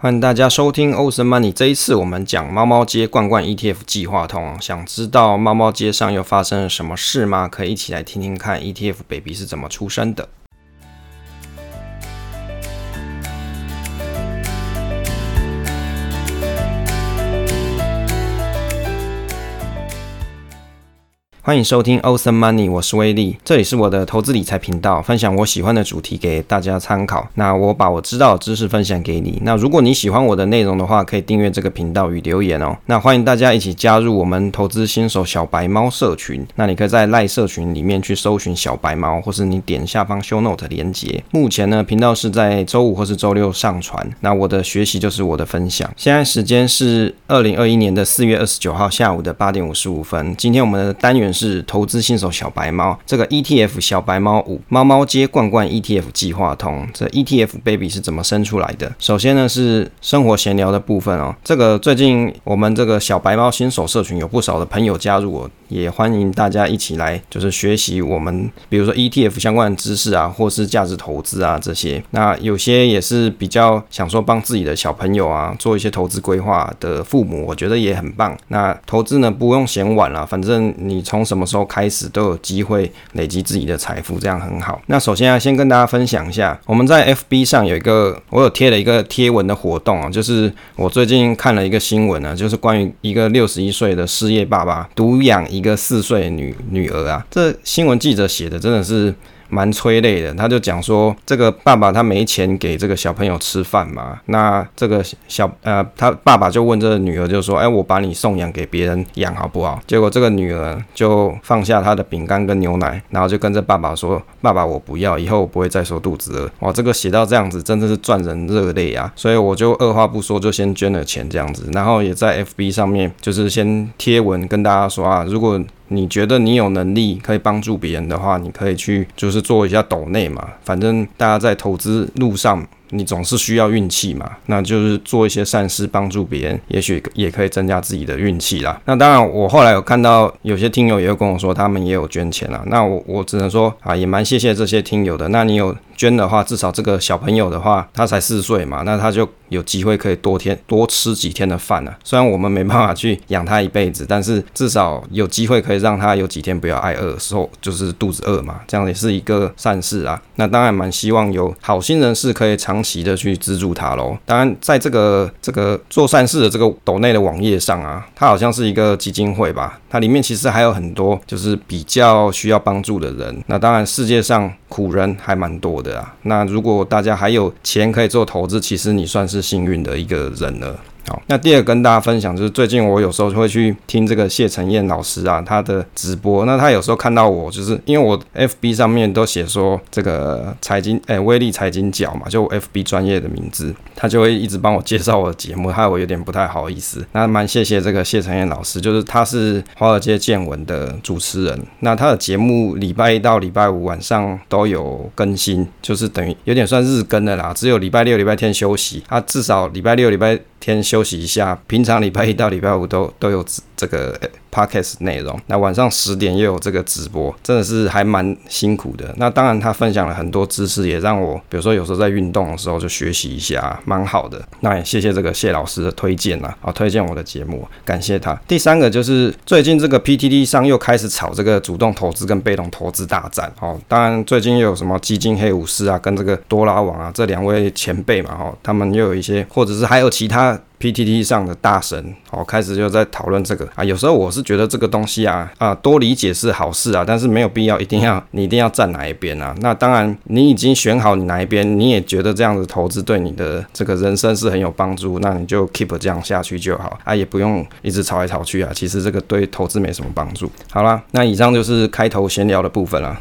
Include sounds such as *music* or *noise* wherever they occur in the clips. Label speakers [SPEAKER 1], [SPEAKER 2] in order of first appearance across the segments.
[SPEAKER 1] 欢迎大家收听欧森 Money。这一次我们讲猫猫街罐罐 ETF 计划通。想知道猫猫街上又发生了什么事吗？可以一起来听听看 ETF Baby 是怎么出生的。欢迎收听 Awesome Money，我是威利，这里是我的投资理财频道，分享我喜欢的主题给大家参考。那我把我知道的知识分享给你。那如果你喜欢我的内容的话，可以订阅这个频道与留言哦。那欢迎大家一起加入我们投资新手小白猫社群。那你可以在赖社群里面去搜寻小白猫，或是你点下方 Show Note 连结。目前呢，频道是在周五或是周六上传。那我的学习就是我的分享。现在时间是二零二一年的四月二十九号下午的八点五十五分。今天我们的单元是。投资新手小白猫，这个 ETF 小白猫五猫猫街罐罐 ETF 计划通，这 ETF baby 是怎么生出来的？首先呢是生活闲聊的部分哦，这个最近我们这个小白猫新手社群有不少的朋友加入我，也欢迎大家一起来就是学习我们，比如说 ETF 相关的知识啊，或是价值投资啊这些。那有些也是比较想说帮自己的小朋友啊做一些投资规划的父母，我觉得也很棒。那投资呢不用嫌晚了，反正你从什么时候开始都有机会累积自己的财富，这样很好。那首先啊，先跟大家分享一下，我们在 FB 上有一个，我有贴了一个贴文的活动啊，就是我最近看了一个新闻啊，就是关于一个六十一岁的失业爸爸独养一个四岁女女儿啊，这新闻记者写的真的是。蛮催泪的，他就讲说，这个爸爸他没钱给这个小朋友吃饭嘛，那这个小呃，他爸爸就问这个女儿，就说，哎，我把你送养给别人养好不好？结果这个女儿就放下她的饼干跟牛奶，然后就跟着爸爸说，爸爸我不要，以后我不会再说肚子饿。哇，这个写到这样子，真的是赚人热泪啊！所以我就二话不说，就先捐了钱这样子，然后也在 FB 上面就是先贴文跟大家说啊，如果你觉得你有能力可以帮助别人的话，你可以去就是做一下抖内嘛，反正大家在投资路上。你总是需要运气嘛，那就是做一些善事帮助别人，也许也可以增加自己的运气啦。那当然，我后来有看到有些听友也会跟我说，他们也有捐钱啦。那我我只能说啊，也蛮谢谢这些听友的。那你有捐的话，至少这个小朋友的话，他才四岁嘛，那他就有机会可以多天多吃几天的饭呢。虽然我们没办法去养他一辈子，但是至少有机会可以让他有几天不要挨饿，时候就是肚子饿嘛，这样也是一个善事啊。那当然蛮希望有好心人士可以长期的去资助他喽。当然，在这个这个做善事的这个斗内的网页上啊，它好像是一个基金会吧。它里面其实还有很多就是比较需要帮助的人。那当然，世界上苦人还蛮多的啊。那如果大家还有钱可以做投资，其实你算是幸运的一个人了。好，那第二跟大家分享就是最近我有时候会去听这个谢承彦老师啊，他的直播。那他有时候看到我，就是因为我 FB 上面都写说这个财经，哎，威利财经角嘛，就 FB 专业的名字，他就会一直帮我介绍我的节目，害我有点不太好意思。那蛮谢谢这个谢承彦老师，就是他是华尔街见闻的主持人，那他的节目礼拜一到礼拜五晚上都有更新，就是等于有点算日更的啦，只有礼拜六、礼拜天休息，他至少礼拜六、礼拜天休息一下，平常礼拜一到礼拜五都都有这个 podcast 内容。那晚上十点又有这个直播，真的是还蛮辛苦的。那当然他分享了很多知识，也让我比如说有时候在运动的时候就学习一下，蛮好的。那也谢谢这个谢老师的推荐啊，好推荐我的节目，感谢他。第三个就是最近这个 PTT 上又开始炒这个主动投资跟被动投资大战。哦，当然最近又有什么基金黑武士啊，跟这个多拉网啊这两位前辈嘛，哦，他们又有一些，或者是还有其他。PTT 上的大神哦，开始就在讨论这个啊。有时候我是觉得这个东西啊啊，多理解是好事啊，但是没有必要一定要 *laughs* 你一定要站哪一边啊。那当然，你已经选好你哪一边，你也觉得这样子投资对你的这个人生是很有帮助，那你就 keep 这样下去就好啊，也不用一直吵来吵去啊。其实这个对投资没什么帮助。好啦，那以上就是开头闲聊的部分啦。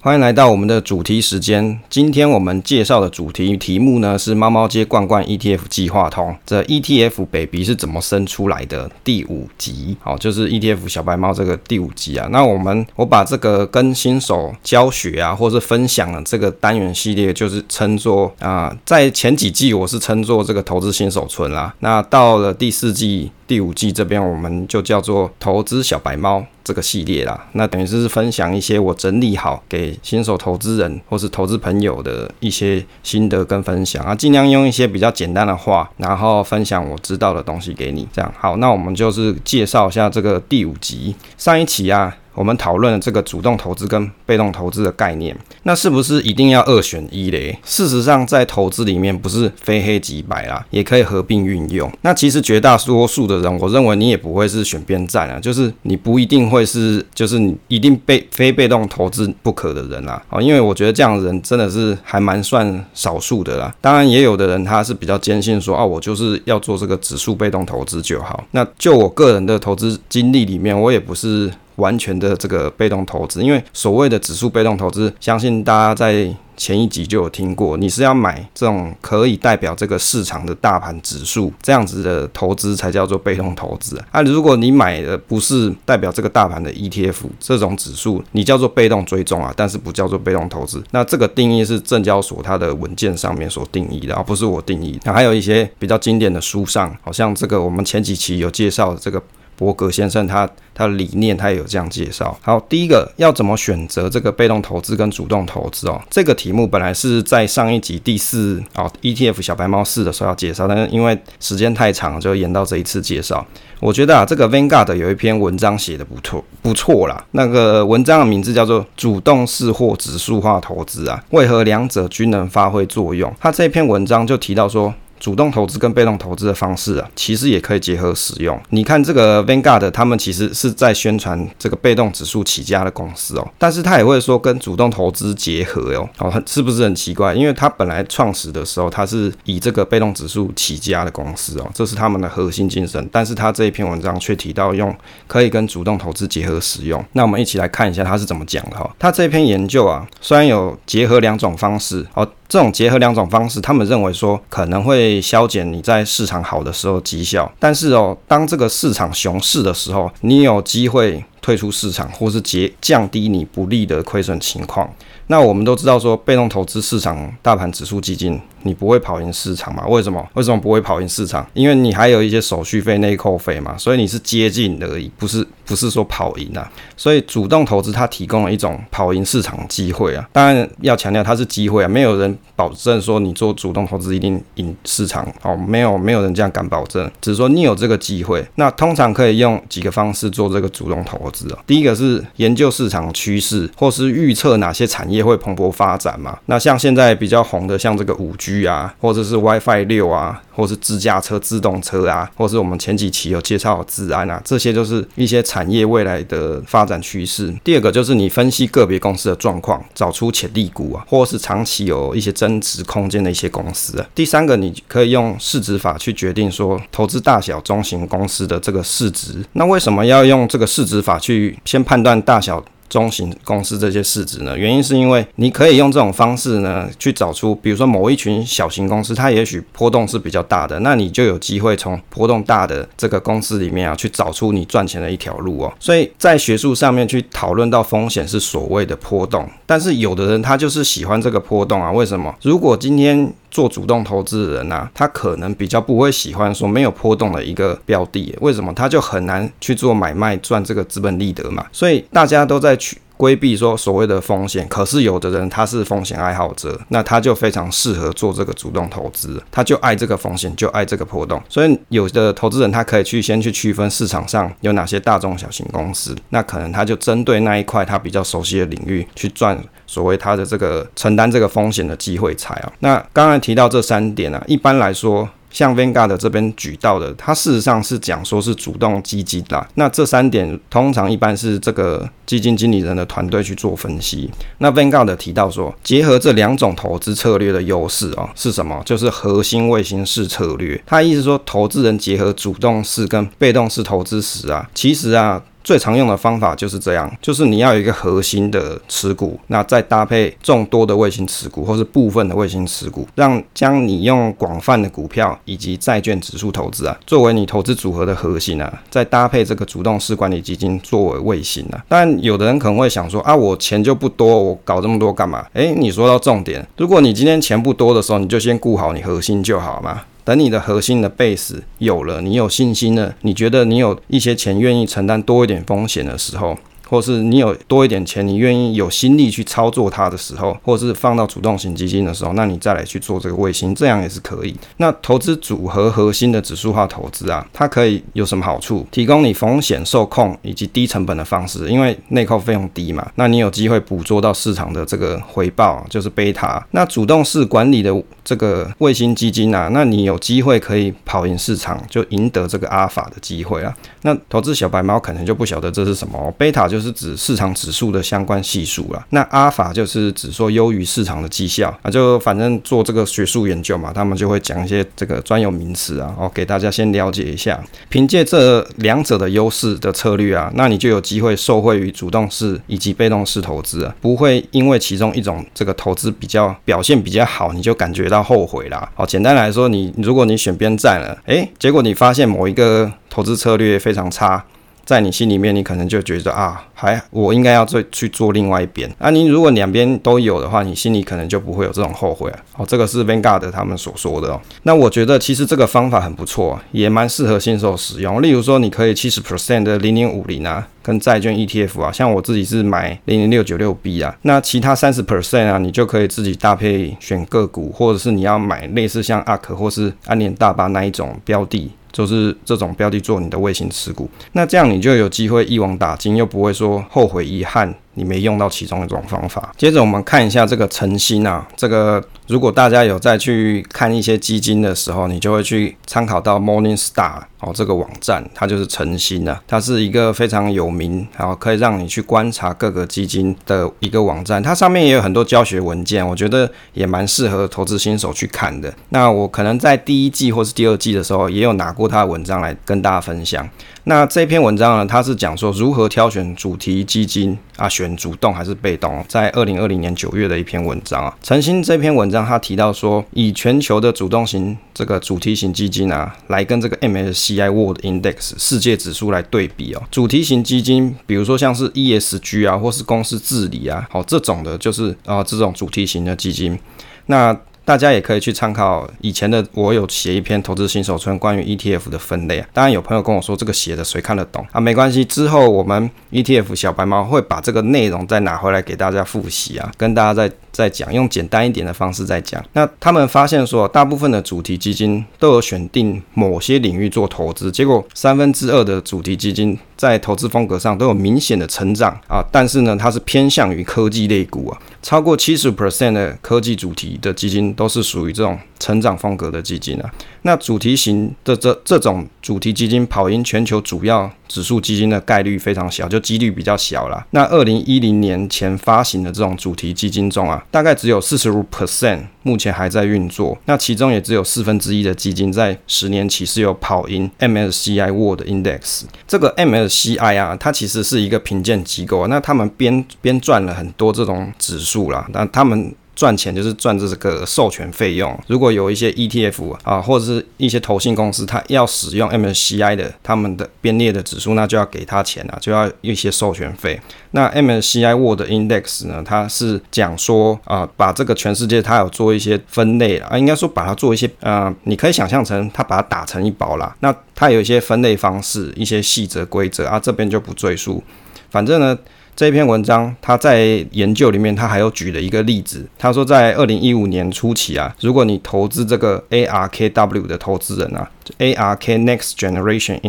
[SPEAKER 1] 欢迎来到我们的主题时间。今天我们介绍的主题题目呢是猫猫街罐罐 ETF 计划通，这 ETF baby 是怎么生出来的？第五集，好，就是 ETF 小白猫这个第五集啊。那我们我把这个跟新手教学啊，或是分享的这个单元系列，就是称作啊，在前几季我是称作这个投资新手村啦。那到了第四季。第五季这边我们就叫做投资小白猫这个系列啦。那等于是分享一些我整理好给新手投资人或是投资朋友的一些心得跟分享啊，尽量用一些比较简单的话，然后分享我知道的东西给你。这样好，那我们就是介绍一下这个第五集上一期啊。我们讨论了这个主动投资跟被动投资的概念，那是不是一定要二选一嘞？事实上，在投资里面不是非黑即白啦，也可以合并运用。那其实绝大多数的人，我认为你也不会是选边站啊，就是你不一定会是，就是你一定被非被动投资不可的人啦。啊，因为我觉得这样的人真的是还蛮算少数的啦。当然，也有的人他是比较坚信说，啊，我就是要做这个指数被动投资就好。那就我个人的投资经历里面，我也不是。完全的这个被动投资，因为所谓的指数被动投资，相信大家在前一集就有听过，你是要买这种可以代表这个市场的大盘指数这样子的投资才叫做被动投资啊。如果你买的不是代表这个大盘的 ETF 这种指数，你叫做被动追踪啊，但是不叫做被动投资。那这个定义是证交所它的文件上面所定义的，而不是我定义。那还有一些比较经典的书上，好像这个我们前几期有介绍这个。伯格先生他他的理念他也有这样介绍。好，第一个要怎么选择这个被动投资跟主动投资哦？这个题目本来是在上一集第四哦 ETF 小白猫四的时候要介绍，但是因为时间太长，就延到这一次介绍。我觉得啊，这个 Vanguard 有一篇文章写得不错，不错啦。那个文章的名字叫做《主动式或指数化投资》啊，为何两者均能发挥作用？他这篇文章就提到说。主动投资跟被动投资的方式啊，其实也可以结合使用。你看这个 Vanguard，他们其实是在宣传这个被动指数起家的公司哦，但是他也会说跟主动投资结合哟，哦，是不是很奇怪？因为他本来创始的时候，他是以这个被动指数起家的公司哦，这是他们的核心精神。但是他这一篇文章却提到用可以跟主动投资结合使用。那我们一起来看一下他是怎么讲的哈。他这篇研究啊，虽然有结合两种方式哦。这种结合两种方式，他们认为说可能会消减你在市场好的时候绩效，但是哦，当这个市场熊市的时候，你有机会退出市场，或是结降低你不利的亏损情况。那我们都知道说，被动投资市场大盘指数基金，你不会跑赢市场嘛？为什么？为什么不会跑赢市场？因为你还有一些手续费、内扣费嘛，所以你是接近而已，不是不是说跑赢啊。所以主动投资它提供了一种跑赢市场机会啊。当然要强调它是机会啊，没有人保证说你做主动投资一定赢市场哦，没有没有人这样敢保证，只是说你有这个机会。那通常可以用几个方式做这个主动投资啊。第一个是研究市场趋势，或是预测哪些产业。会蓬勃发展嘛？那像现在比较红的，像这个五 G 啊，或者是 WiFi 六啊，或是自驾车、自动车啊，或是我们前几期有介绍的资安啊，这些就是一些产业未来的发展趋势。第二个就是你分析个别公司的状况，找出潜力股啊，或是长期有一些增值空间的一些公司。第三个，你可以用市值法去决定说投资大小中型公司的这个市值。那为什么要用这个市值法去先判断大小？中型公司这些市值呢，原因是因为你可以用这种方式呢，去找出，比如说某一群小型公司，它也许波动是比较大的，那你就有机会从波动大的这个公司里面啊，去找出你赚钱的一条路哦。所以在学术上面去讨论到风险是所谓的波动，但是有的人他就是喜欢这个波动啊，为什么？如果今天做主动投资的人啊，他可能比较不会喜欢说没有波动的一个标的，为什么？他就很难去做买卖赚这个资本利得嘛。所以大家都在去规避说所谓的风险，可是有的人他是风险爱好者，那他就非常适合做这个主动投资，他就爱这个风险，就爱这个波动。所以有的投资人他可以去先去区分市场上有哪些大中小型公司，那可能他就针对那一块他比较熟悉的领域去赚所谓他的这个承担这个风险的机会才啊。那刚才提到这三点啊，一般来说。像 Vanguard 这边举到的，它事实上是讲说是主动基金啦。那这三点通常一般是这个基金经理人的团队去做分析。那 Vanguard 提到说，结合这两种投资策略的优势哦，是什么？就是核心卫星式策略。他意思说，投资人结合主动式跟被动式投资时啊，其实啊。最常用的方法就是这样，就是你要有一个核心的持股，那再搭配众多的卫星持股，或是部分的卫星持股，让将你用广泛的股票以及债券指数投资啊，作为你投资组合的核心啊，再搭配这个主动式管理基金作为卫星啊。但有的人可能会想说啊，我钱就不多，我搞这么多干嘛？诶，你说到重点，如果你今天钱不多的时候，你就先顾好你核心就好嘛。等你的核心的 base 有了，你有信心了，你觉得你有一些钱愿意承担多一点风险的时候。或是你有多一点钱，你愿意有心力去操作它的时候，或者是放到主动型基金的时候，那你再来去做这个卫星，这样也是可以。那投资组合核心的指数化投资啊，它可以有什么好处？提供你风险受控以及低成本的方式，因为内扣费用低嘛，那你有机会捕捉到市场的这个回报，就是贝塔。那主动式管理的这个卫星基金啊，那你有机会可以跑赢市场，就赢得这个阿尔法的机会啊。那投资小白猫可能就不晓得这是什么，贝塔就。就是指市场指数的相关系数了。那阿尔法就是指说优于市场的绩效啊，就反正做这个学术研究嘛，他们就会讲一些这个专有名词啊，哦，给大家先了解一下。凭借这两者的优势的策略啊，那你就有机会受惠于主动式以及被动式投资啊，不会因为其中一种这个投资比较表现比较好，你就感觉到后悔啦。好，简单来说，你如果你选边站了，诶，结果你发现某一个投资策略非常差。在你心里面，你可能就觉得啊，还我应该要再去做另外一边啊。你如果两边都有的话，你心里可能就不会有这种后悔啊。哦，这个是 Vanguard 他们所说的哦。那我觉得其实这个方法很不错，也蛮适合新手使用。例如说，你可以七十 percent 的零零五零啊，跟债券 ETF 啊，像我自己是买零零六九六 B 啊。那其他三十 percent 啊，你就可以自己搭配选个股，或者是你要买类似像 ARK 或是安联大巴那一种标的。就是这种标的做你的卫星持股，那这样你就有机会一网打尽，又不会说后悔遗憾。你没用到其中一种方法。接着我们看一下这个晨星啊，这个如果大家有再去看一些基金的时候，你就会去参考到 Morningstar 哦，这个网站，它就是晨星啊，它是一个非常有名，然后可以让你去观察各个基金的一个网站。它上面也有很多教学文件，我觉得也蛮适合投资新手去看的。那我可能在第一季或是第二季的时候，也有拿过它的文章来跟大家分享。那这篇文章呢，它是讲说如何挑选主题基金啊，选主动还是被动，在二零二零年九月的一篇文章啊。晨星这篇文章他提到说，以全球的主动型这个主题型基金啊，来跟这个 MSCI World Index 世界指数来对比哦。主题型基金，比如说像是 ESG 啊，或是公司治理啊，好这种的，就是啊这种主题型的基金，那。大家也可以去参考以前的，我有写一篇投资新手村关于 ETF 的分类啊。当然有朋友跟我说这个写的谁看得懂啊？没关系，之后我们 ETF 小白猫会把这个内容再拿回来给大家复习啊，跟大家再再讲，用简单一点的方式再讲。那他们发现说，大部分的主题基金都有选定某些领域做投资，结果三分之二的主题基金在投资风格上都有明显的成长啊，但是呢，它是偏向于科技类股啊，超过七十 percent 的科技主题的基金。都是属于这种成长风格的基金啊。那主题型的这这种主题基金跑赢全球主要指数基金的概率非常小，就几率比较小啦。那二零一零年前发行的这种主题基金中啊，大概只有四十五 percent 目前还在运作。那其中也只有四分之一的基金在十年期是有跑赢 MSCI World Index。这个 MSCI 啊，它其实是一个评鉴机构。那他们编编撰了很多这种指数啦，那他们。赚钱就是赚这个授权费用。如果有一些 ETF 啊，或者是一些投信公司，它要使用 MSCI 的他们的编列的指数，那就要给他钱啊，就要一些授权费。那 MSCI World Index 呢，它是讲说啊，把这个全世界它有做一些分类啊，应该说把它做一些啊，你可以想象成它把它打成一包啦。那它有一些分类方式，一些细则规则啊，这边就不赘述。反正呢。这篇文章，他在研究里面，他还有举了一个例子。他说，在二零一五年初期啊，如果你投资这个 ARKW 的投资人啊，ARK Next Generation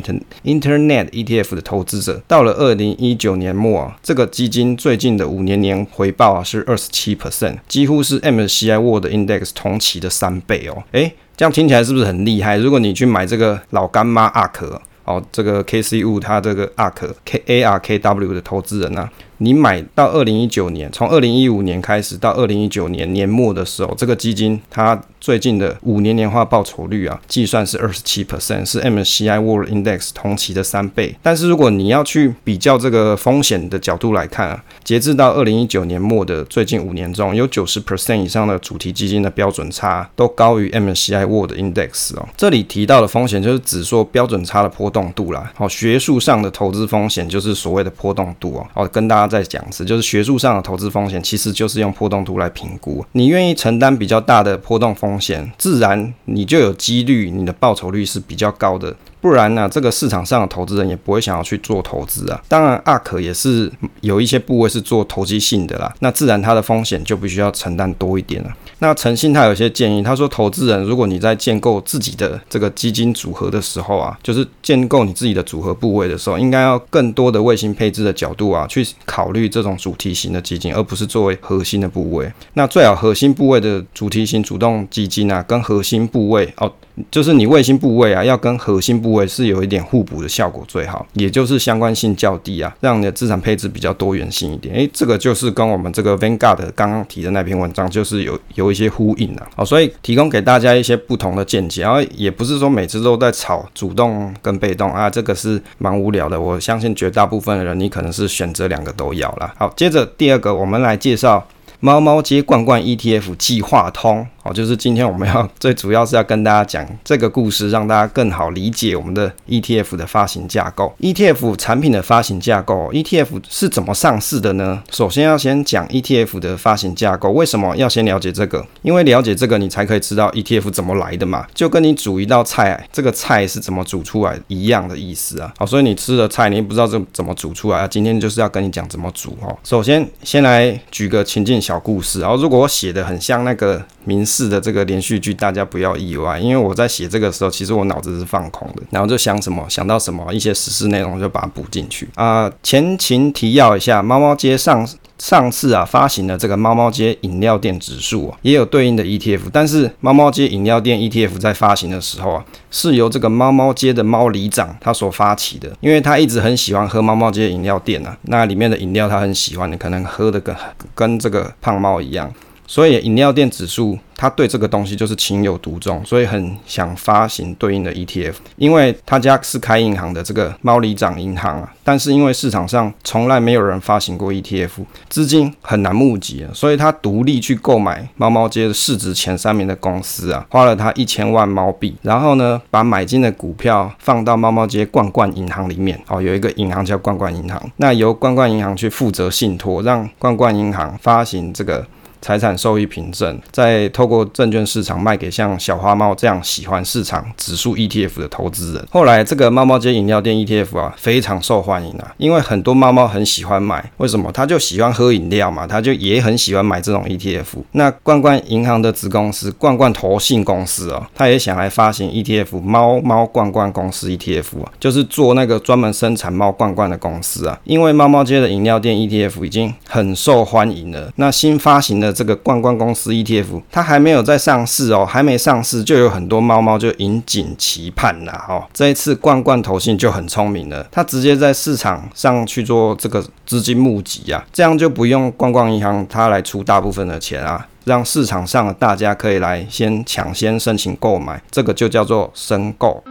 [SPEAKER 1] Internet ETF 的投资者，到了二零一九年末啊，这个基金最近的五年年回报啊是二十七 percent，几乎是 MSCI World Index 同期的三倍哦。诶，这样听起来是不是很厉害？如果你去买这个老干妈 ARK。哦，这个 K C U，他这个 ark K A R K W 的投资人呢。你买到二零一九年，从二零一五年开始到二零一九年年末的时候，这个基金它最近的五年年化报酬率啊，计算是二十七 percent，是 M C I World Index 同期的三倍。但是如果你要去比较这个风险的角度来看啊，截至到二零一九年末的最近五年中，有九十 percent 以上的主题基金的标准差都高于 M C I World Index 哦。这里提到的风险就是指说标准差的波动度啦。好，学术上的投资风险就是所谓的波动度哦。好，跟大家。在讲一次，就是学术上的投资风险其实就是用波动图来评估。你愿意承担比较大的波动风险，自然你就有几率你的报酬率是比较高的。不然呢，这个市场上的投资人也不会想要去做投资啊。当然，ARK 也是有一些部位是做投机性的啦，那自然它的风险就必须要承担多一点了。那诚信他有些建议，他说，投资人如果你在建构自己的这个基金组合的时候啊，就是建构你自己的组合部位的时候，应该要更多的卫星配置的角度啊，去考虑这种主题型的基金，而不是作为核心的部位。那最好核心部位的主题型主动基金啊，跟核心部位哦。就是你卫星部位啊，要跟核心部位是有一点互补的效果最好，也就是相关性较低啊，让你的资产配置比较多元性一点。诶，这个就是跟我们这个 Vanguard 刚刚提的那篇文章就是有有一些呼应的。好，所以提供给大家一些不同的见解，然后也不是说每次都在炒主动跟被动啊，这个是蛮无聊的。我相信绝大部分的人，你可能是选择两个都要啦。好，接着第二个，我们来介绍猫猫街罐罐 ETF 计划通。哦，就是今天我们要最主要是要跟大家讲这个故事，让大家更好理解我们的 ETF 的发行架构。ETF 产品的发行架构，ETF 是怎么上市的呢？首先要先讲 ETF 的发行架构。为什么要先了解这个？因为了解这个，你才可以知道 ETF 怎么来的嘛。就跟你煮一道菜，这个菜是怎么煮出来一样的意思啊。好，所以你吃的菜，你不知道这怎么煮出来啊。今天就是要跟你讲怎么煮哦。首先，先来举个情境小故事。然后，如果我写的很像那个。民事的这个连续剧，大家不要意外，因为我在写这个时候，其实我脑子是放空的，然后就想什么想到什么一些实事内容就把它补进去啊、前情提要一下，猫猫街上上次啊发行的这个猫猫街饮料店指数啊，也有对应的 ETF，但是猫猫街饮料店 ETF 在发行的时候啊，是由这个猫猫街的猫里长他所发起的，因为他一直很喜欢喝猫猫街饮料店啊，那里面的饮料他很喜欢，你可能喝的跟跟这个胖猫一样。所以饮料店指数，他对这个东西就是情有独钟，所以很想发行对应的 ETF。因为他家是开银行的这个猫里长银行啊，但是因为市场上从来没有人发行过 ETF，资金很难募集，所以他独立去购买猫猫街的市值前三名的公司啊，花了他一千万猫币，然后呢，把买进的股票放到猫猫街罐罐银行里面。哦，有一个银行叫罐罐银行，那由罐罐银行去负责信托，让罐罐银行发行这个。财产收益凭证，再透过证券市场卖给像小花猫这样喜欢市场指数 ETF 的投资人。后来这个猫猫街饮料店 ETF 啊，非常受欢迎啊，因为很多猫猫很喜欢买。为什么？他就喜欢喝饮料嘛，他就也很喜欢买这种 ETF。那罐罐银行的子公司罐罐投信公司啊，他也想来发行 ETF，猫猫罐罐公司 ETF 啊，就是做那个专门生产猫罐罐的公司啊。因为猫猫街的饮料店 ETF 已经很受欢迎了，那新发行的。这个罐罐公司 ETF，它还没有在上市哦，还没上市就有很多猫猫就引颈期盼啦哦。这一次罐罐投信就很聪明了，它直接在市场上去做这个资金募集啊，这样就不用罐罐银行它来出大部分的钱啊，让市场上的大家可以来先抢先申请购买，这个就叫做申购。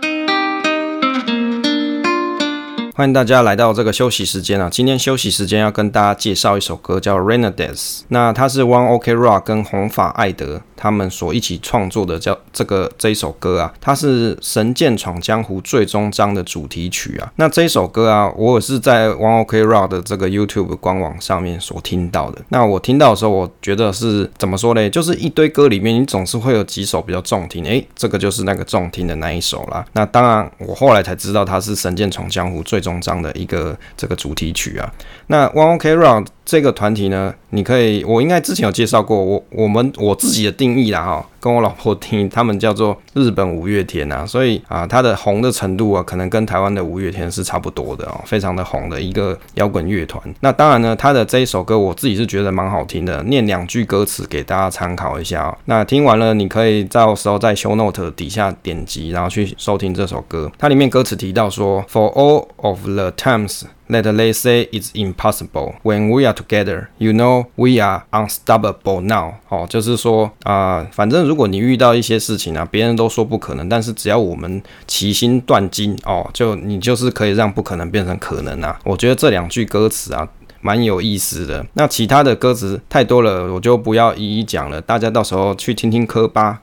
[SPEAKER 1] 欢迎大家来到这个休息时间啊！今天休息时间要跟大家介绍一首歌，叫《Renegades》。那它是 One OK Rock 跟红发艾德他们所一起创作的，叫这个这一首歌啊，它是《神剑闯江湖》最终章的主题曲啊。那这一首歌啊，我也是在 One OK Rock 的这个 YouTube 官网上面所听到的。那我听到的时候，我觉得是怎么说呢？就是一堆歌里面，你总是会有几首比较中听，诶，这个就是那个中听的那一首啦。那当然，我后来才知道它是《神剑闯江湖》最终。中章的一个这个主题曲啊，那 One OK Rock 这个团体呢，你可以，我应该之前有介绍过，我我们我自己的定义啦哈，跟我老婆听，他们叫做日本五月天啊，所以啊，它的红的程度啊，可能跟台湾的五月天是差不多的哦，非常的红的一个摇滚乐团。那当然呢，他的这一首歌，我自己是觉得蛮好听的，念两句歌词给大家参考一下哦。那听完了，你可以到时候在 Show Note 底下点击，然后去收听这首歌。它里面歌词提到说，For all of the times that they say is impossible. when we are together, you know we are unstoppable now。哦，就是说啊、反正如果你遇到一些事情啊，别人都说不可能，但是只要我们齐心断金哦，就你就是可以让不可能变成可能啊。我觉得这两句歌词啊，蛮有意思的。那其他的歌词太多了，我就不要一一讲了，大家到时候去听听歌吧。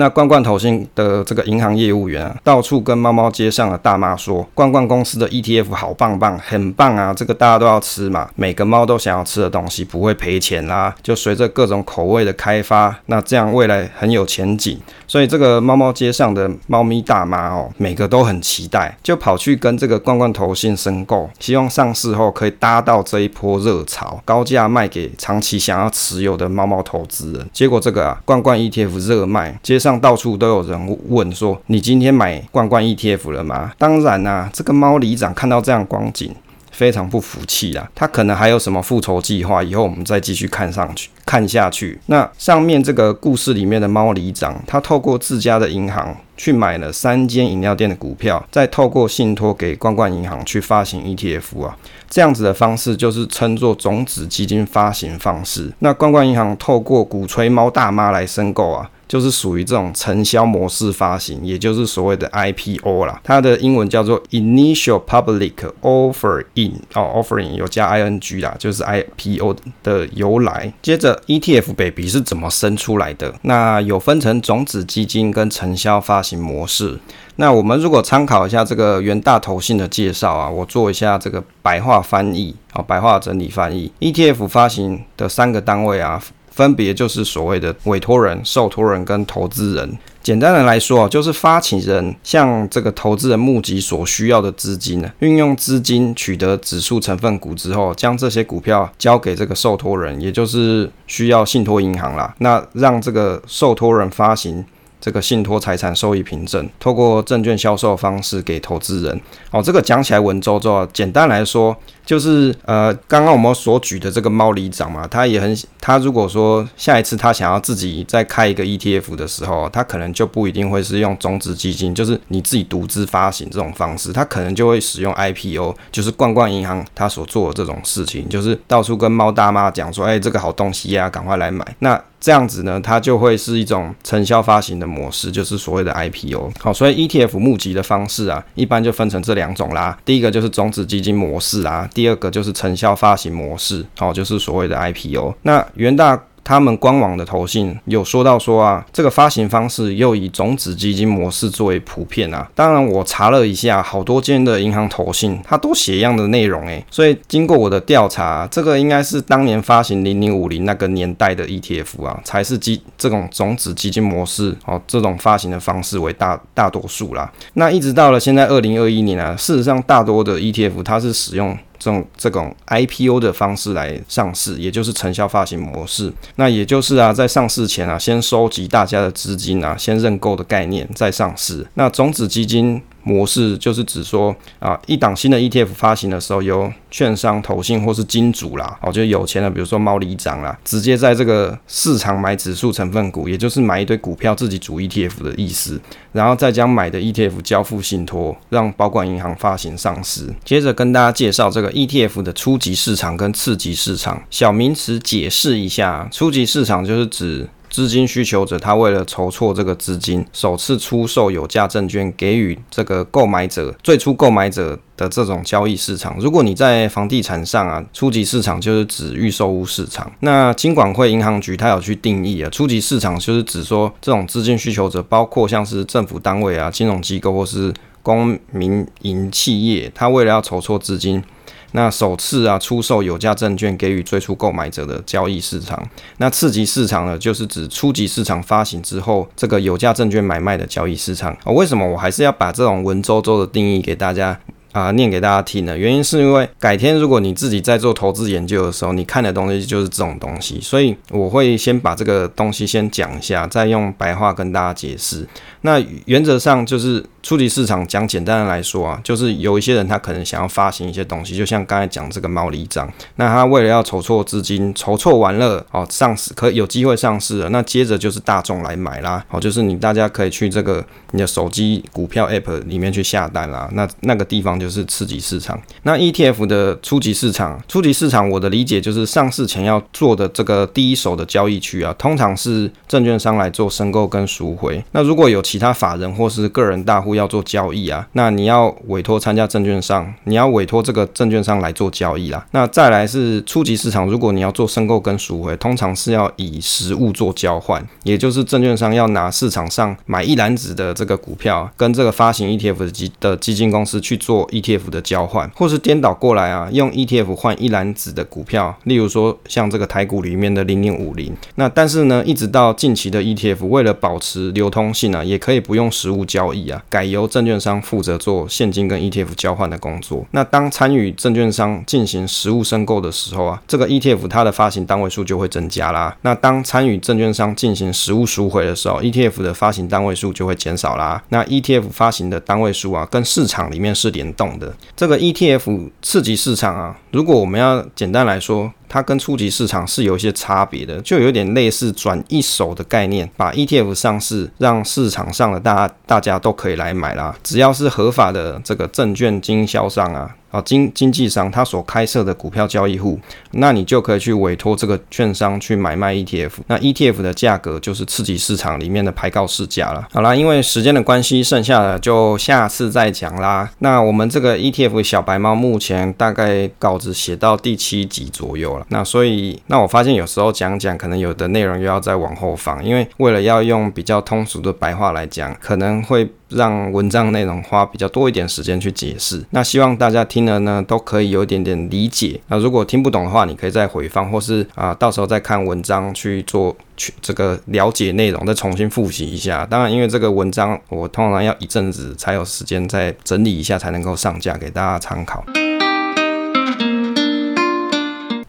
[SPEAKER 1] 那罐罐投信的这个银行业务员啊，到处跟猫猫街上的大妈说，罐罐公司的 ETF 好棒棒，很棒啊，这个大家都要吃嘛，每个猫都想要吃的东西，不会赔钱啦。就随着各种口味的开发，那这样未来很有前景。所以这个猫猫街上的猫咪大妈哦，每个都很期待，就跑去跟这个罐罐投信申购，希望上市后可以搭到这一波热潮，高价卖给长期想要持有的猫猫投资人。结果这个啊，罐罐 ETF 热卖，街上到处都有人问说：“你今天买冠冠 ETF 了吗？”当然啊，这个猫里长看到这样光景。非常不服气啦，他可能还有什么复仇计划？以后我们再继续看上去，看下去。那上面这个故事里面的猫里长，他透过自家的银行去买了三间饮料店的股票，再透过信托给冠冠银行去发行 ETF 啊，这样子的方式就是称作种子基金发行方式。那冠冠银行透过鼓吹猫大妈来申购啊。就是属于这种承销模式发行，也就是所谓的 IPO 啦。它的英文叫做 Initial Public Offering 哦，Offering 有加 ing 啦，就是 IPO 的由来。接着 ETF Baby 是怎么生出来的？那有分成种子基金跟承销发行模式。那我们如果参考一下这个元大投信的介绍啊，我做一下这个白话翻译啊，白话整理翻译，ETF 发行的三个单位啊。分别就是所谓的委托人、受托人跟投资人。简单的来说啊，就是发起人向这个投资人募集所需要的资金呢，运用资金取得指数成分股之后，将这些股票交给这个受托人，也就是需要信托银行啦。那让这个受托人发行。这个信托财产收益凭证，透过证券销售方式给投资人。哦，这个讲起来文绉绉，简单来说就是，呃，刚刚我们所举的这个猫里长嘛，他也很，他如果说下一次他想要自己再开一个 ETF 的时候，他可能就不一定会是用种子基金，就是你自己独资发行这种方式，他可能就会使用 IPO，就是冠冠银行他所做的这种事情，就是到处跟猫大妈讲说，哎，这个好东西呀，赶快来买。那这样子呢，它就会是一种承销发行的模式，就是所谓的 IPO。好，所以 ETF 募集的方式啊，一般就分成这两种啦。第一个就是种子基金模式啊，第二个就是承销发行模式，好，就是所谓的 IPO。那元大。他们官网的投信有说到说啊，这个发行方式又以种子基金模式作为普遍啊。当然，我查了一下，好多间的银行投信，它都写一样的内容诶。所以经过我的调查，这个应该是当年发行零零五零那个年代的 ETF 啊，才是基这种种子基金模式哦，这种发行的方式为大大多数啦。那一直到了现在二零二一年啊，事实上大多的 ETF 它是使用。这种这种 IPO 的方式来上市，也就是承销发行模式。那也就是啊，在上市前啊，先收集大家的资金啊，先认购的概念再上市。那种子基金。模式就是指说啊，一档新的 ETF 发行的时候，由券商、投信或是金主啦，哦，就有钱的，比如说猫里长啦，直接在这个市场买指数成分股，也就是买一堆股票自己组 ETF 的意思，然后再将买的 ETF 交付信托，让保管银行发行上市。接着跟大家介绍这个 ETF 的初级市场跟次级市场，小名词解释一下，初级市场就是指。资金需求者，他为了筹措这个资金，首次出售有价证券给予这个购买者，最初购买者的这种交易市场。如果你在房地产上啊，初级市场就是指预售屋市场。那金管会银行局它有去定义啊，初级市场就是指说这种资金需求者，包括像是政府单位啊、金融机构或是公民营企业，它为了要筹措资金。那首次啊出售有价证券给予最初购买者的交易市场，那次级市场呢，就是指初级市场发行之后，这个有价证券买卖的交易市场。哦，为什么我还是要把这种文绉绉的定义给大家？啊、念给大家听的原因是因为改天如果你自己在做投资研究的时候，你看的东西就是这种东西，所以我会先把这个东西先讲一下，再用白话跟大家解释。那原则上就是初级市场讲简单的来说啊，就是有一些人他可能想要发行一些东西，就像刚才讲这个猫里长，那他为了要筹措资金，筹措完了哦，上市可有机会上市了，那接着就是大众来买啦，哦，就是你大家可以去这个你的手机股票 app 里面去下单啦，那那个地方。就是次级市场。那 ETF 的初级市场，初级市场我的理解就是上市前要做的这个第一手的交易区啊，通常是证券商来做申购跟赎回。那如果有其他法人或是个人大户要做交易啊，那你要委托参加证券商，你要委托这个证券商来做交易啦。那再来是初级市场，如果你要做申购跟赎回，通常是要以实物做交换，也就是证券商要拿市场上买一篮子的这个股票，跟这个发行 ETF 的基金公司去做 ETF 的交换，或是颠倒过来啊，用 ETF 换一篮子的股票，例如说像这个台股里面的零零五零。那但是呢，一直到近期的 ETF，为了保持流通性啊，也可以不用实物交易啊，改由证券商负责做现金跟 ETF 交换的工作。那当参与证券商进行实物申购的时候啊，这个 ETF 它的发行单位数就会增加啦。那当参与证券商进行实物赎回的时候，ETF 的发行单位数就会减少啦。那 ETF 发行的单位数啊，跟市场里面是联动的。这个 ETF 次级市场啊，如果我们要简单来说，它跟初级市场是有一些差别的，就有点类似转一手的概念，把 ETF 上市，让市场上的大大家都可以来买啦。只要是合法的这个证券经销商啊，啊经经纪商他所开设的股票交易户，那你就可以去委托这个券商去买卖 ETF。那 ETF 的价格就是次级市场里面的排告市价了。好啦，因为时间的关系，剩下的就下次再讲啦。那我们这个 ETF 小白猫目前大概稿子写到第七集左右了。那所以，那我发现有时候讲讲，可能有的内容又要再往后放，因为为了要用比较通俗的白话来讲，可能会让文章内容花比较多一点时间去解释。那希望大家听了呢，都可以有一点点理解。那如果听不懂的话，你可以再回放，或是啊，到时候再看文章去做去这个了解内容，再重新复习一下。当然，因为这个文章我通常要一阵子才有时间再整理一下，才能够上架给大家参考。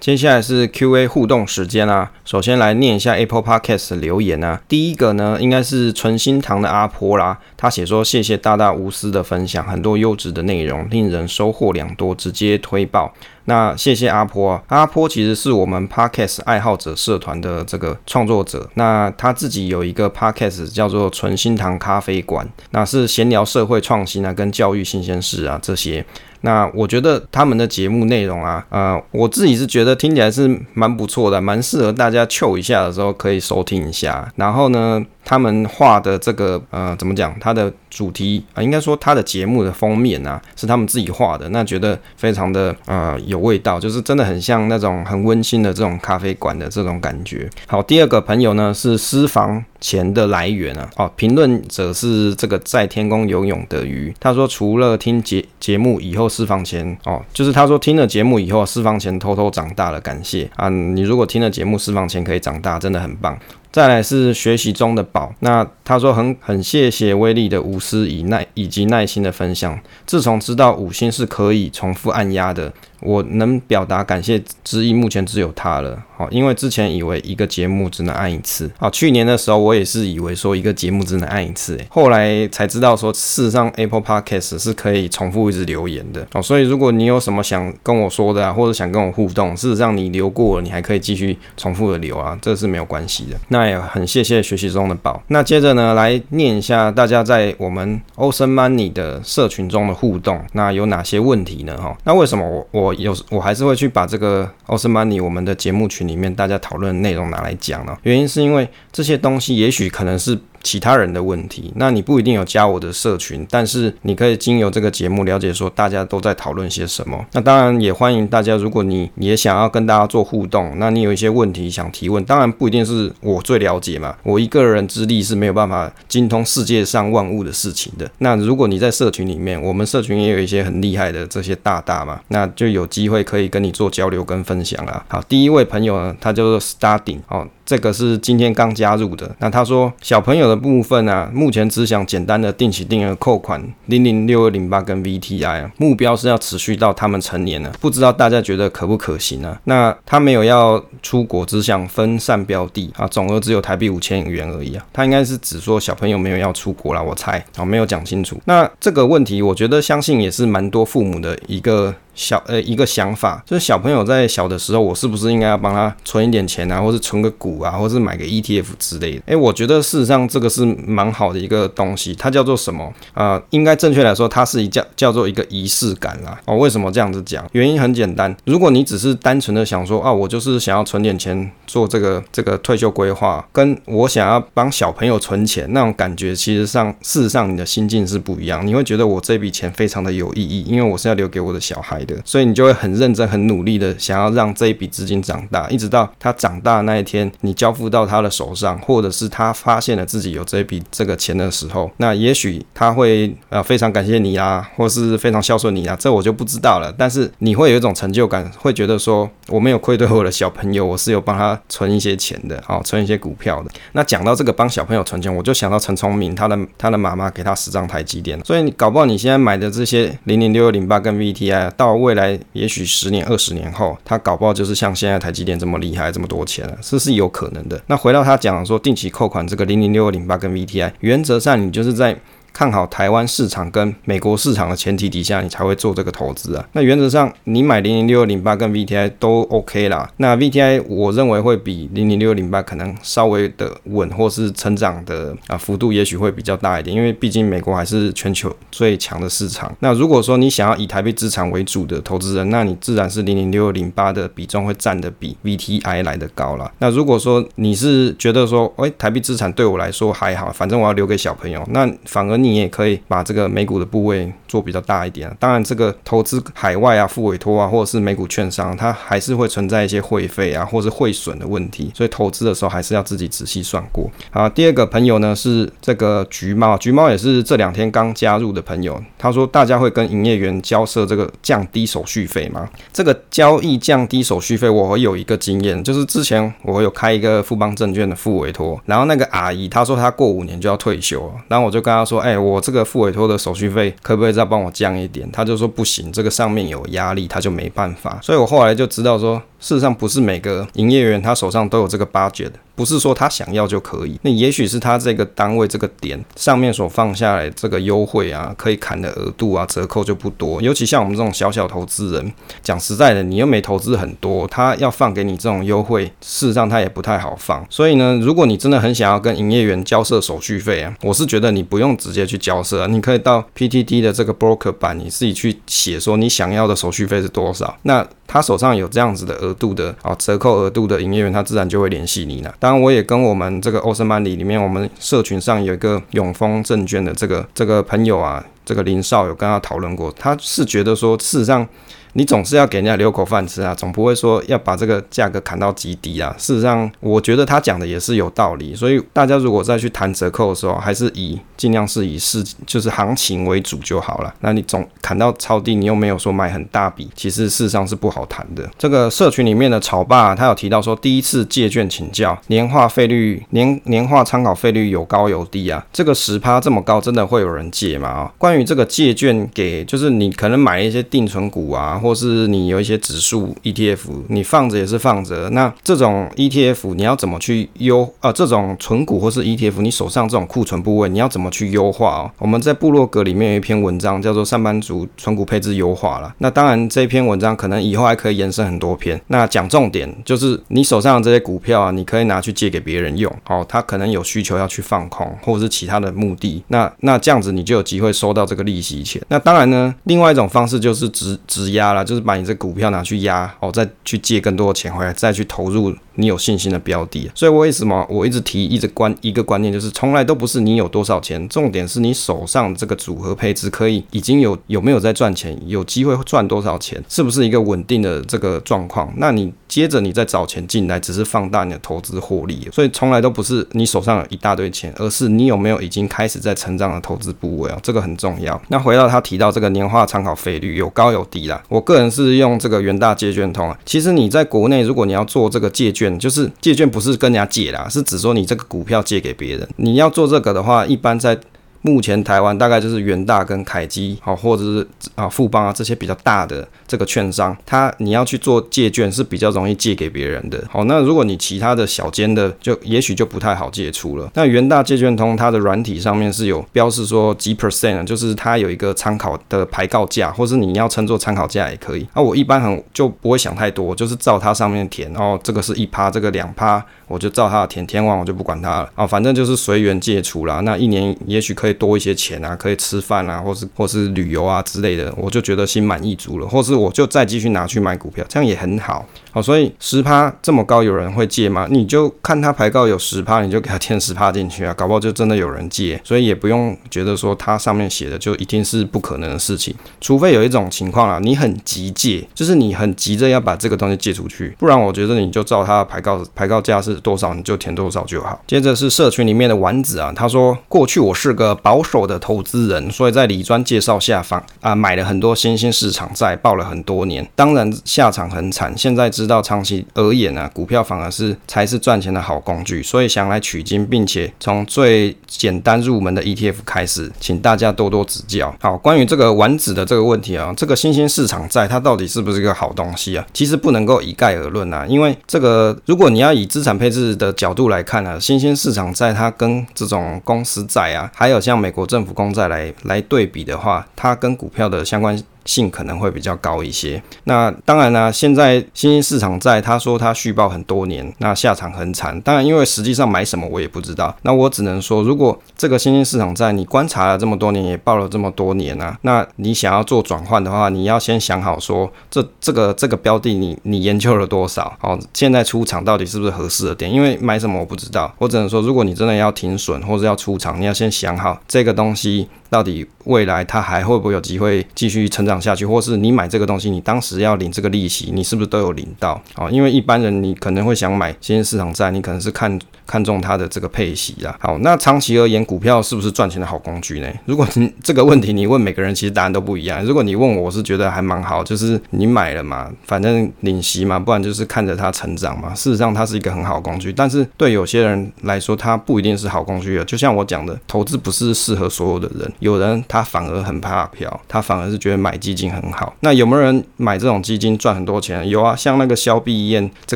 [SPEAKER 1] 接下来是 Q&A 互动时间啦，首先来念一下 Apple Podcast 的留言啊。第一个呢，应该是纯心堂的阿婆啦，他写说谢谢大大无私的分享，很多优质的内容，令人收获良多，直接推爆。那谢谢阿坡啊，阿坡其实是我们 Podcast 爱好者社团的这个创作者，那他自己有一个 Podcast 叫做纯心堂咖啡馆，那是闲聊社会创新啊，跟教育新鲜事啊这些。那我觉得他们的节目内容啊，呃，我自己是觉得听起来是蛮不错的，蛮适合大家糗一下的时候可以收听一下。然后呢，他们画的这个呃，怎么讲？它的主题啊，应该说它的节目的封面啊，是他们自己画的，那觉得非常的呃有味道，就是真的很像那种很温馨的这种咖啡馆的这种感觉。好，第二个朋友呢是私房钱的来源啊，哦，评论者是这个在天空游泳的鱼，他说除了听节节目以后私房钱哦，就是他说听了节目以后私房钱偷偷长大了，感谢啊，你如果听了节目私房钱可以长大，真的很棒。再来是学习中的宝，那他说很很谢谢威力的无私以耐以及耐心的分享。自从知道五星是可以重复按压的。我能表达感谢之意，目前只有他了。好，因为之前以为一个节目只能按一次。好，去年的时候我也是以为说一个节目只能按一次，诶，后来才知道说事实上 Apple Podcast 是可以重复一直留言的。哦，所以如果你有什么想跟我说的啊，或者想跟我互动，事实上你留过了，你还可以继续重复的留啊，这是没有关系的。那也很谢谢学习中的宝。那接着呢，来念一下大家在我们 Ocean Money 的社群中的互动。那有哪些问题呢？哈，那为什么我我有我还是会去把这个奥斯曼尼我们的节目群里面大家讨论的内容拿来讲呢？原因是因为这些东西也许可能是。其他人的问题，那你不一定有加我的社群，但是你可以经由这个节目了解说大家都在讨论些什么。那当然也欢迎大家，如果你也想要跟大家做互动，那你有一些问题想提问，当然不一定是我最了解嘛，我一个人之力是没有办法精通世界上万物的事情的。那如果你在社群里面，我们社群也有一些很厉害的这些大大嘛，那就有机会可以跟你做交流跟分享啦。好，第一位朋友呢，他叫做 Starting 哦。这个是今天刚加入的。那他说，小朋友的部分啊，目前只想简单的定期定额扣款零零六二零八跟 VTI 啊，目标是要持续到他们成年了。不知道大家觉得可不可行呢、啊？那他没有要出国，只想分散标的啊，总额只有台币五千元而已啊。他应该是只说小朋友没有要出国啦，我猜啊，没有讲清楚。那这个问题，我觉得相信也是蛮多父母的一个小呃一个想法，就是小朋友在小的时候，我是不是应该要帮他存一点钱啊，或是存个股啊，或是买个 ETF 之类的？诶，我觉得事实上这个是蛮好的一个东西，它叫做什么？呃，应该正确来说，它是一叫叫做一个仪式感啦。哦，为什么这样子讲？原因很简单，如果你只是单纯的想说啊，我就是想要存点钱做这个这个退休规划，跟我想要帮小朋友存钱那种感觉，其实上事实上你的心境是不一样。你会觉得我这笔钱非常的有意义，因为我是要留给我的小孩的，所以你就会很认真、很努力的想要让这一笔资金长大，一直到他长大那一天，你交付到他的手上，或者是他发现了自己有这一笔这个钱的时候，那也许他会呃非常感谢你啊，或是非常孝顺你啊，这我就不知道了。但是你会有一种成就感，会觉得说我没有愧对我的小朋友，我是有帮他存一些钱的，哦，存一些股票的。那讲到这个帮小朋友存钱，我就想到陈聪明，他的他的妈妈给他十张台积电，所以你搞不好你现在买的这些零零六六零八跟 VTI，到未来也许十年二十年后，他搞不好就是像现在台积电这么厉害，这么多钱了，这是有可能的。那回到他讲说定期扣款这个零零六二零八跟 VTI，原则上你就是在。看好台湾市场跟美国市场的前提底下，你才会做这个投资啊。那原则上，你买零零六二零八跟 VTI 都 OK 啦。那 VTI 我认为会比零零六二零八可能稍微的稳，或是成长的啊幅度也许会比较大一点，因为毕竟美国还是全球最强的市场。那如果说你想要以台币资产为主的投资人，那你自然是零零六二零八的比重会占的比 VTI 来的高啦。那如果说你是觉得说，哎，台币资产对我来说还好，反正我要留给小朋友，那反而。你也可以把这个美股的部位做比较大一点啊。当然，这个投资海外啊、付委托啊，或者是美股券商，它还是会存在一些汇费啊，或是汇损的问题。所以投资的时候还是要自己仔细算过。好，第二个朋友呢是这个橘猫，橘猫也是这两天刚加入的朋友。他说：“大家会跟营业员交涉这个降低手续费吗？”这个交易降低手续费，我有一个经验，就是之前我有开一个富邦证券的复委托，然后那个阿姨她说她过五年就要退休，然后我就跟她说：“哎。”哎，我这个付委托的手续费可不可以再帮我降一点？他就说不行，这个上面有压力，他就没办法。所以我后来就知道说，事实上不是每个营业员他手上都有这个 budget。不是说他想要就可以，那也许是他这个单位这个点上面所放下来这个优惠啊，可以砍的额度啊，折扣就不多。尤其像我们这种小小投资人，讲实在的，你又没投资很多，他要放给你这种优惠，事实上他也不太好放。所以呢，如果你真的很想要跟营业员交涉手续费啊，我是觉得你不用直接去交涉，你可以到 PTT 的这个 broker 版，你自己去写说你想要的手续费是多少。那他手上有这样子的额度的啊，折扣额度的营业员，他自然就会联系你了。当然，我也跟我们这个欧森曼里里面，我们社群上有一个永丰证券的这个这个朋友啊，这个林少有跟他讨论过，他是觉得说，事实上。你总是要给人家留口饭吃啊，总不会说要把这个价格砍到极低啊。事实上，我觉得他讲的也是有道理。所以大家如果再去谈折扣的时候，还是以尽量是以市就是行情为主就好了。那你总砍到超低，你又没有说买很大笔，其实事实上是不好谈的。这个社群里面的草爸他有提到说，第一次借券请教年化费率年年化参考费率有高有低啊。这个十趴这么高，真的会有人借吗？啊，关于这个借券给就是你可能买一些定存股啊。或是你有一些指数 ETF，你放着也是放着。那这种 ETF 你要怎么去优啊？这种存股或是 ETF，你手上这种库存部位你要怎么去优化哦？我们在部落格里面有一篇文章叫做《上班族存股配置优化》了。那当然这篇文章可能以后还可以延伸很多篇。那讲重点就是你手上的这些股票啊，你可以拿去借给别人用。哦，他可能有需求要去放空，或者是其他的目的。那那这样子你就有机会收到这个利息钱。那当然呢，另外一种方式就是直直押。就是把你这股票拿去压哦，再去借更多的钱回来，再去投入你有信心的标的。所以，我为什么我一直提一直观一个观念，就是从来都不是你有多少钱，重点是你手上这个组合配置可以已经有有没有在赚钱，有机会赚多少钱，是不是一个稳定的这个状况？那你接着你再找钱进来，只是放大你的投资获利。所以，从来都不是你手上有一大堆钱，而是你有没有已经开始在成长的投资部位啊，这个很重要。那回到他提到这个年化参考费率有高有低啦，我。个人是用这个元大借券通啊。其实你在国内，如果你要做这个借券，券就是借券不是跟人家借啦，是指说你这个股票借给别人。你要做这个的话，一般在目前台湾大概就是元大跟凯基，好，或者是啊富邦啊这些比较大的这个券商，它你要去做借券是比较容易借给别人的。好，那如果你其他的小间的，就也许就不太好借出了。那元大借券通它的软体上面是有标示说几 percent，就是它有一个参考的牌告价，或是你要称作参考价也可以。那我一般很就不会想太多，就是照它上面填，哦，这个是一趴，这个两趴。我就照他的填，填完我就不管他了啊，反正就是随缘借出啦。那一年也许可以多一些钱啊，可以吃饭啊，或是或是旅游啊之类的，我就觉得心满意足了。或是我就再继续拿去买股票，这样也很好。好，所以十趴这么高，有人会借吗？你就看他牌告有十趴，你就给他填十趴进去啊，搞不好就真的有人借。所以也不用觉得说他上面写的就一定是不可能的事情，除非有一种情况啊，你很急借，就是你很急着要把这个东西借出去，不然我觉得你就照他的牌告牌告价是多少，你就填多少就好。接着是社群里面的丸子啊，他说过去我是个保守的投资人，所以在李专介绍下方啊买了很多新兴市场债，抱了很多年，当然下场很惨，现在。知道长期而言、啊，股票反而是才是赚钱的好工具，所以想来取经，并且从最简单入门的 ETF 开始，请大家多多指教。好，关于这个丸子的这个问题啊，这个新兴市场债它到底是不是一个好东西啊？其实不能够一概而论啊，因为这个如果你要以资产配置的角度来看啊，新兴市场债它跟这种公司债啊，还有像美国政府公债来来对比的话，它跟股票的相关。性可能会比较高一些。那当然呢，现在新兴市场债，他说他续报很多年，那下场很惨。当然，因为实际上买什么我也不知道。那我只能说，如果这个新兴市场债你观察了这么多年，也报了这么多年啊，那你想要做转换的话，你要先想好说，这这个这个标的你你研究了多少？哦，现在出场到底是不是合适的点？因为买什么我不知道，我只能说，如果你真的要停损或者要出场，你要先想好这个东西。到底未来它还会不会有机会继续成长下去，或是你买这个东西，你当时要领这个利息，你是不是都有领到？哦，因为一般人你可能会想买新兴市场债，你可能是看看中它的这个配息啦。好，那长期而言，股票是不是赚钱的好工具呢？如果你这个问题你问每个人，其实答案都不一样。如果你问我，我是觉得还蛮好，就是你买了嘛，反正领息嘛，不然就是看着它成长嘛。事实上，它是一个很好工具，但是对有些人来说，它不一定是好工具啊。就像我讲的，投资不是适合所有的人。有人他反而很怕票，他反而是觉得买基金很好。那有没有人买这种基金赚很多钱？有啊，像那个肖碧燕这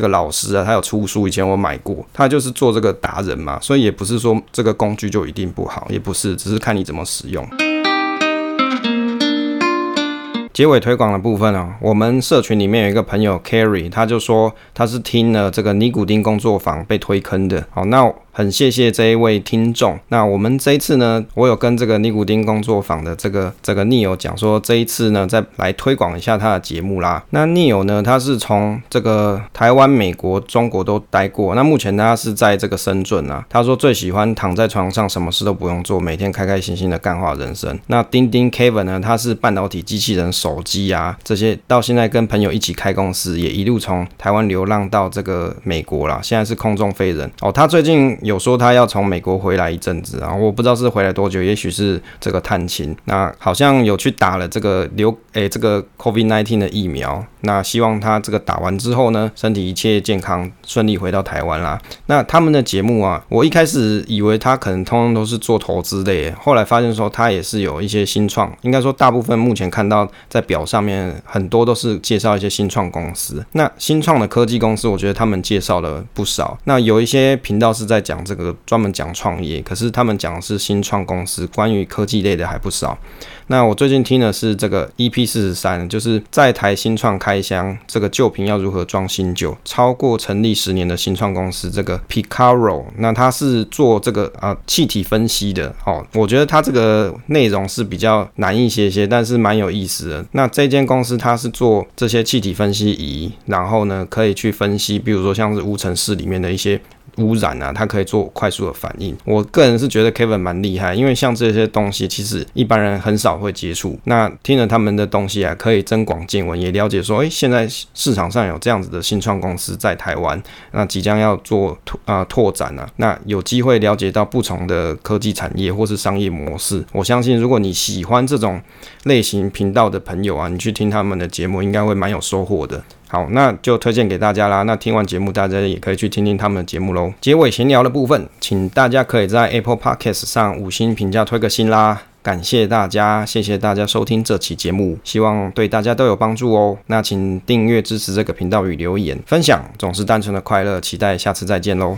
[SPEAKER 1] 个老师啊，他有出书，以前我买过，他就是做这个达人嘛。所以也不是说这个工具就一定不好，也不是，只是看你怎么使用。结尾推广的部分啊，我们社群里面有一个朋友 Carry，他就说他是听了这个尼古丁工作坊被推坑的。好，那。很谢谢这一位听众。那我们这一次呢，我有跟这个尼古丁工作坊的这个这个 Neil 讲说，这一次呢再来推广一下他的节目啦。那 Neil 呢，他是从这个台湾、美国、中国都待过。那目前他是在这个深圳啊。他说最喜欢躺在床上，什么事都不用做，每天开开心心的干话人生。那丁丁 Kevin 呢，他是半导体、机器人、手机啊这些，到现在跟朋友一起开公司，也一路从台湾流浪到这个美国啦。现在是空中飞人哦。他最近。有说他要从美国回来一阵子啊，我不知道是回来多久，也许是这个探亲。那好像有去打了这个流诶、这个 COVID-19 的疫苗。那希望他这个打完之后呢，身体一切健康，顺利回到台湾啦。那他们的节目啊，我一开始以为他可能通通都是做投资的耶，后来发现说他也是有一些新创。应该说大部分目前看到在表上面很多都是介绍一些新创公司。那新创的科技公司，我觉得他们介绍了不少。那有一些频道是在讲这个专门讲创业，可是他们讲的是新创公司，关于科技类的还不少。那我最近听的是这个 EP 四十三，就是在台新创开箱，这个旧瓶要如何装新酒？超过成立十年的新创公司，这个 Picaro，那它是做这个啊气体分析的哦。我觉得它这个内容是比较难一些些，但是蛮有意思的。那这间公司它是做这些气体分析仪，然后呢可以去分析，比如说像是无尘室里面的一些。污染啊，它可以做快速的反应。我个人是觉得 Kevin 蛮厉害，因为像这些东西，其实一般人很少会接触。那听了他们的东西啊，可以增广见闻，也了解说，诶，现在市场上有这样子的新创公司在台湾，那即将要做拓啊拓展啊，那有机会了解到不同的科技产业或是商业模式。我相信，如果你喜欢这种类型频道的朋友啊，你去听他们的节目，应该会蛮有收获的。好，那就推荐给大家啦。那听完节目，大家也可以去听听他们的节目喽。结尾闲聊的部分，请大家可以在 Apple Podcast 上五星评价推个新啦。感谢大家，谢谢大家收听这期节目，希望对大家都有帮助哦。那请订阅支持这个频道与留言分享，总是单纯的快乐。期待下次再见喽。